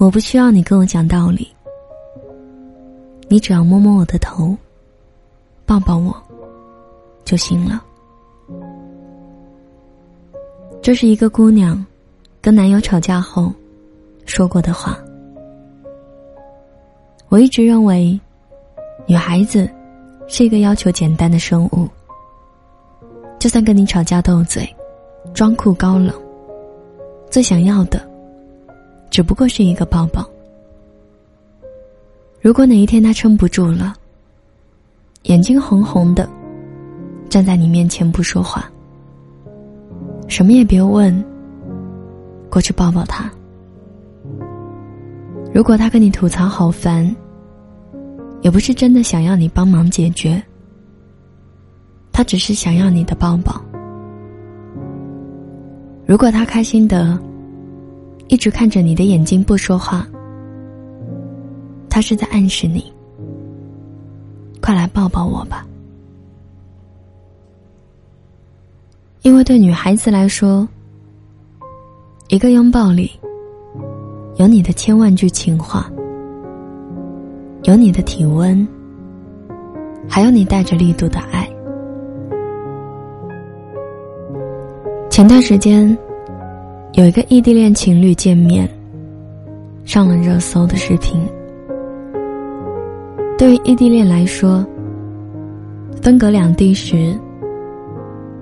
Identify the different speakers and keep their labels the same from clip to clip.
Speaker 1: 我不需要你跟我讲道理，你只要摸摸我的头，抱抱我，就行了。这是一个姑娘跟男友吵架后说过的话。我一直认为，女孩子是一个要求简单的生物，就算跟你吵架斗嘴，装酷高冷，最想要的。只不过是一个抱抱。如果哪一天他撑不住了，眼睛红红的，站在你面前不说话，什么也别问，过去抱抱他。如果他跟你吐槽好烦，也不是真的想要你帮忙解决，他只是想要你的抱抱。如果他开心的。一直看着你的眼睛不说话，他是在暗示你：快来抱抱我吧。因为对女孩子来说，一个拥抱里有你的千万句情话，有你的体温，还有你带着力度的爱。前段时间。有一个异地恋情侣见面，上了热搜的视频。对于异地恋来说，分隔两地时，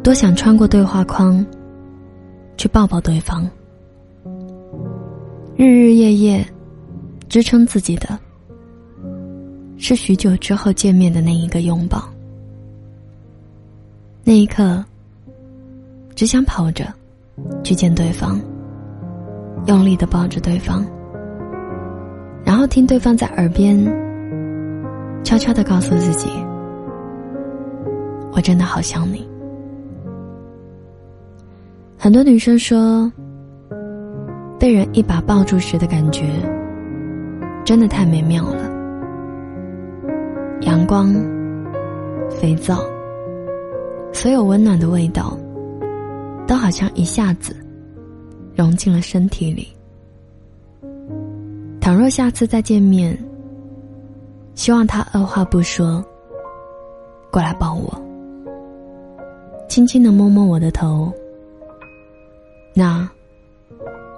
Speaker 1: 多想穿过对话框，去抱抱对方。日日夜夜，支撑自己的，是许久之后见面的那一个拥抱。那一刻，只想跑着。去见对方，用力的抱着对方，然后听对方在耳边悄悄的告诉自己：“我真的好想你。”很多女生说，被人一把抱住时的感觉，真的太美妙了。阳光、肥皂，所有温暖的味道。都好像一下子融进了身体里。倘若下次再见面，希望他二话不说过来抱我，轻轻的摸摸我的头，那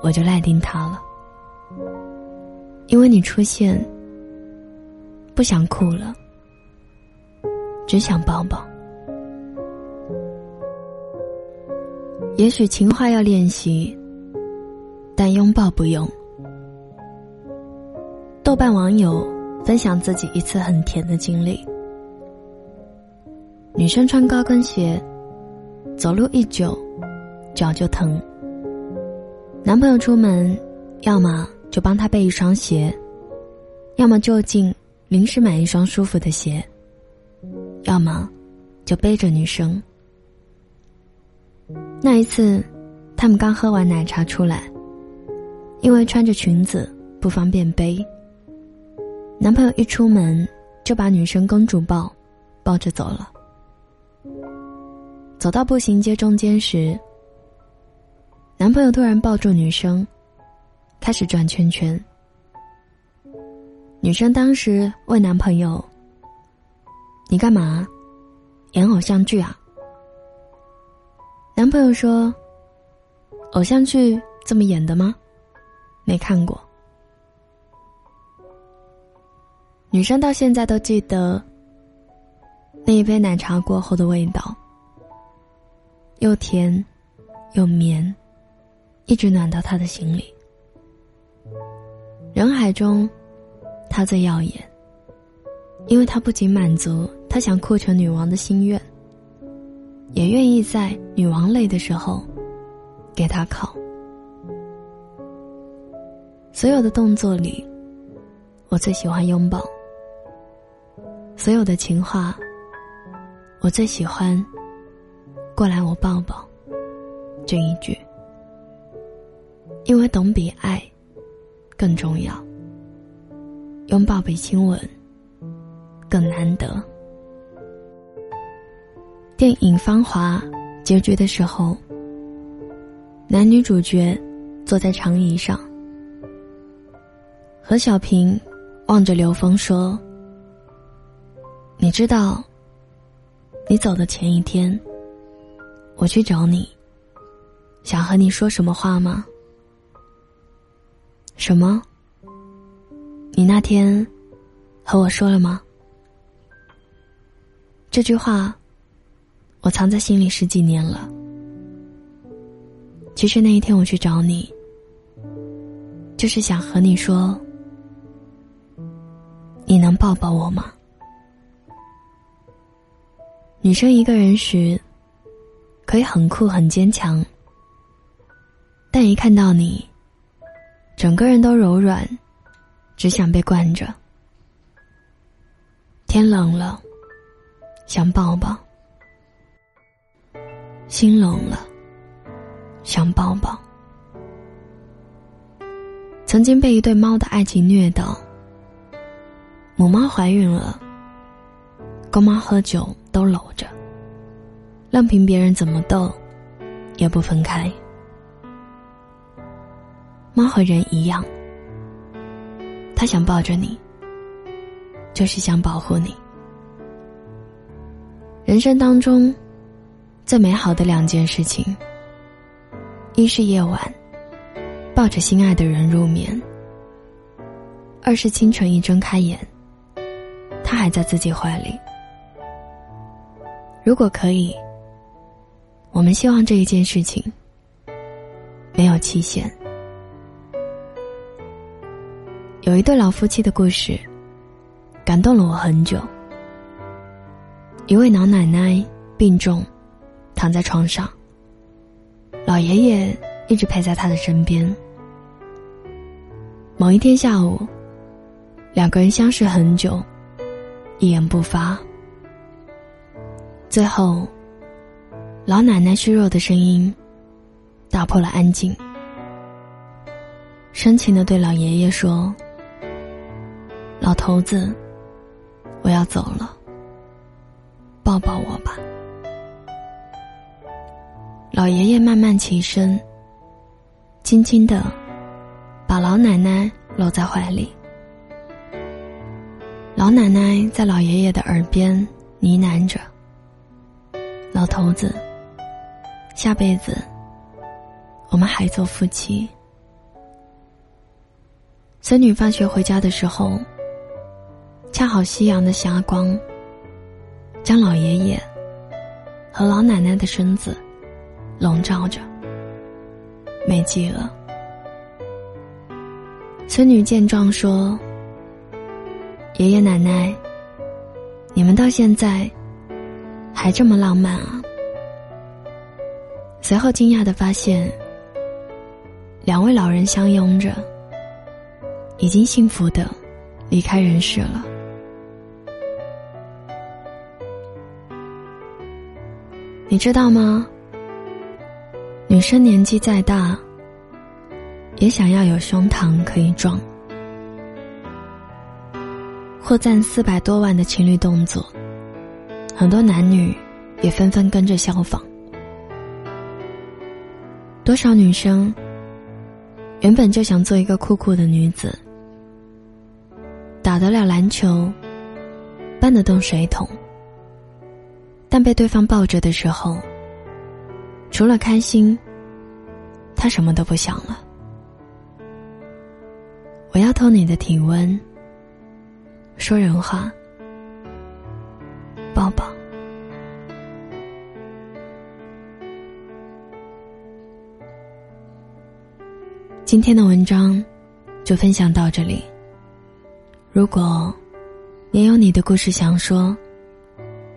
Speaker 1: 我就赖定他了。因为你出现，不想哭了，只想抱抱。也许情话要练习，但拥抱不用。豆瓣网友分享自己一次很甜的经历：女生穿高跟鞋，走路一久，脚就疼。男朋友出门，要么就帮他备一双鞋，要么就近临时买一双舒服的鞋，要么就背着女生。那一次，他们刚喝完奶茶出来，因为穿着裙子不方便背。男朋友一出门就把女生公主抱，抱着走了。走到步行街中间时，男朋友突然抱住女生，开始转圈圈。女生当时问男朋友：“你干嘛？演偶像剧啊？”男朋友说：“偶像剧这么演的吗？没看过。”女生到现在都记得那一杯奶茶过后的味道，又甜又绵，一直暖到她的心里。人海中，她最耀眼，因为她不仅满足她想酷成女王的心愿。也愿意在女王累的时候，给她靠。所有的动作里，我最喜欢拥抱。所有的情话，我最喜欢。过来，我抱抱。这一句，因为懂比爱更重要。拥抱比亲吻更难得。电影《芳华》结局的时候，男女主角坐在长椅上，何小平望着刘峰说：“你知道，你走的前一天，我去找你，想和你说什么话吗？什么？你那天和我说了吗？这句话，我藏在心里十几年了。其实那一天我去找你，就是想和你说。”你能抱抱我吗？女生一个人时，可以很酷很坚强，但一看到你，整个人都柔软，只想被惯着。天冷了，想抱抱；心冷了，想抱抱。曾经被一对猫的爱情虐到。母猫怀孕了，公猫喝酒都搂着，任凭别人怎么逗，也不分开。猫和人一样，它想抱着你，就是想保护你。人生当中，最美好的两件事情，一是夜晚，抱着心爱的人入眠；二是清晨一睁开眼。他还在自己怀里。如果可以，我们希望这一件事情没有期限。有一对老夫妻的故事，感动了我很久。一位老奶奶病重，躺在床上，老爷爷一直陪在他的身边。某一天下午，两个人相识很久。一言不发。最后，老奶奶虚弱的声音打破了安静，深情的对老爷爷说：“老头子，我要走了，抱抱我吧。”老爷爷慢慢起身，轻轻的把老奶奶搂在怀里。老奶奶在老爷爷的耳边呢喃着：“老头子，下辈子我们还做夫妻。”孙女放学回家的时候，恰好夕阳的霞光将老爷爷和老奶奶的身子笼罩着，美极了。孙女见状说。爷爷奶奶，你们到现在还这么浪漫啊！随后惊讶的发现，两位老人相拥着，已经幸福的离开人世了。你知道吗？女生年纪再大，也想要有胸膛可以撞。获赞四百多万的情侣动作，很多男女也纷纷跟着效仿。多少女生原本就想做一个酷酷的女子，打得了篮球，搬得动水桶，但被对方抱着的时候，除了开心，他什么都不想了。我要偷你的体温。说人话，抱抱。今天的文章就分享到这里。如果也有你的故事想说，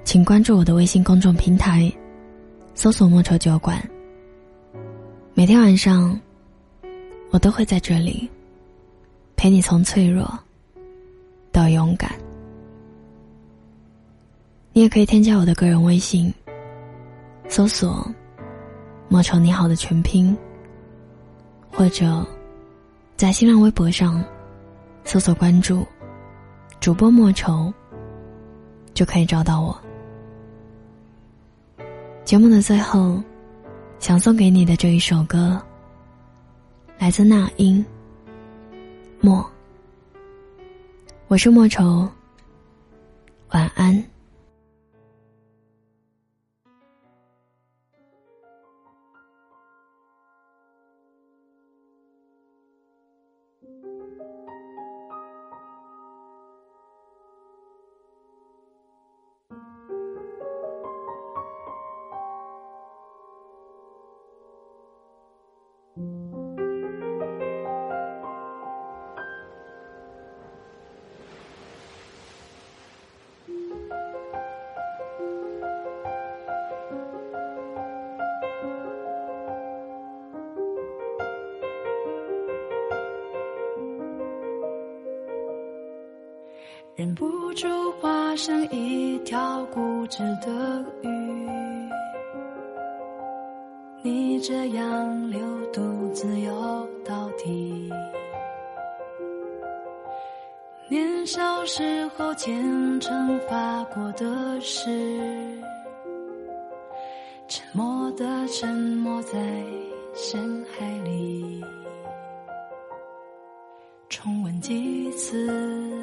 Speaker 1: 请关注我的微信公众平台，搜索“莫愁酒馆”。每天晚上，我都会在这里陪你从脆弱。到勇敢，你也可以添加我的个人微信，搜索“莫愁你好”的全拼，或者在新浪微博上搜索关注主播莫愁，就可以找到我。节目的最后，想送给你的这一首歌，来自那英，莫。我是莫愁，晚安。
Speaker 2: 忍不住化身一条固执的鱼，你这样流独自游到底。年少时候虔诚发过的誓，沉默的沉没在深海里，重温几次。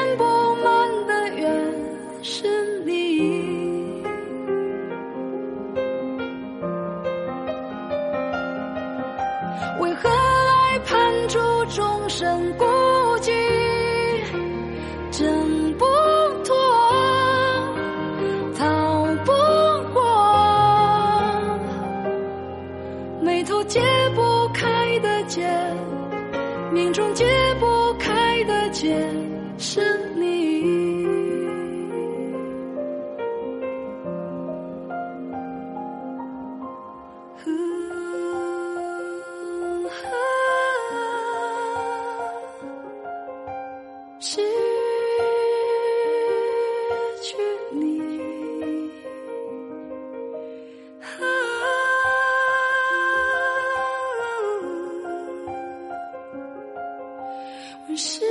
Speaker 2: 解不开的结，命中解不开的结，是你。是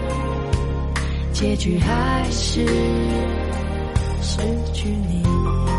Speaker 2: 结局还是失去你。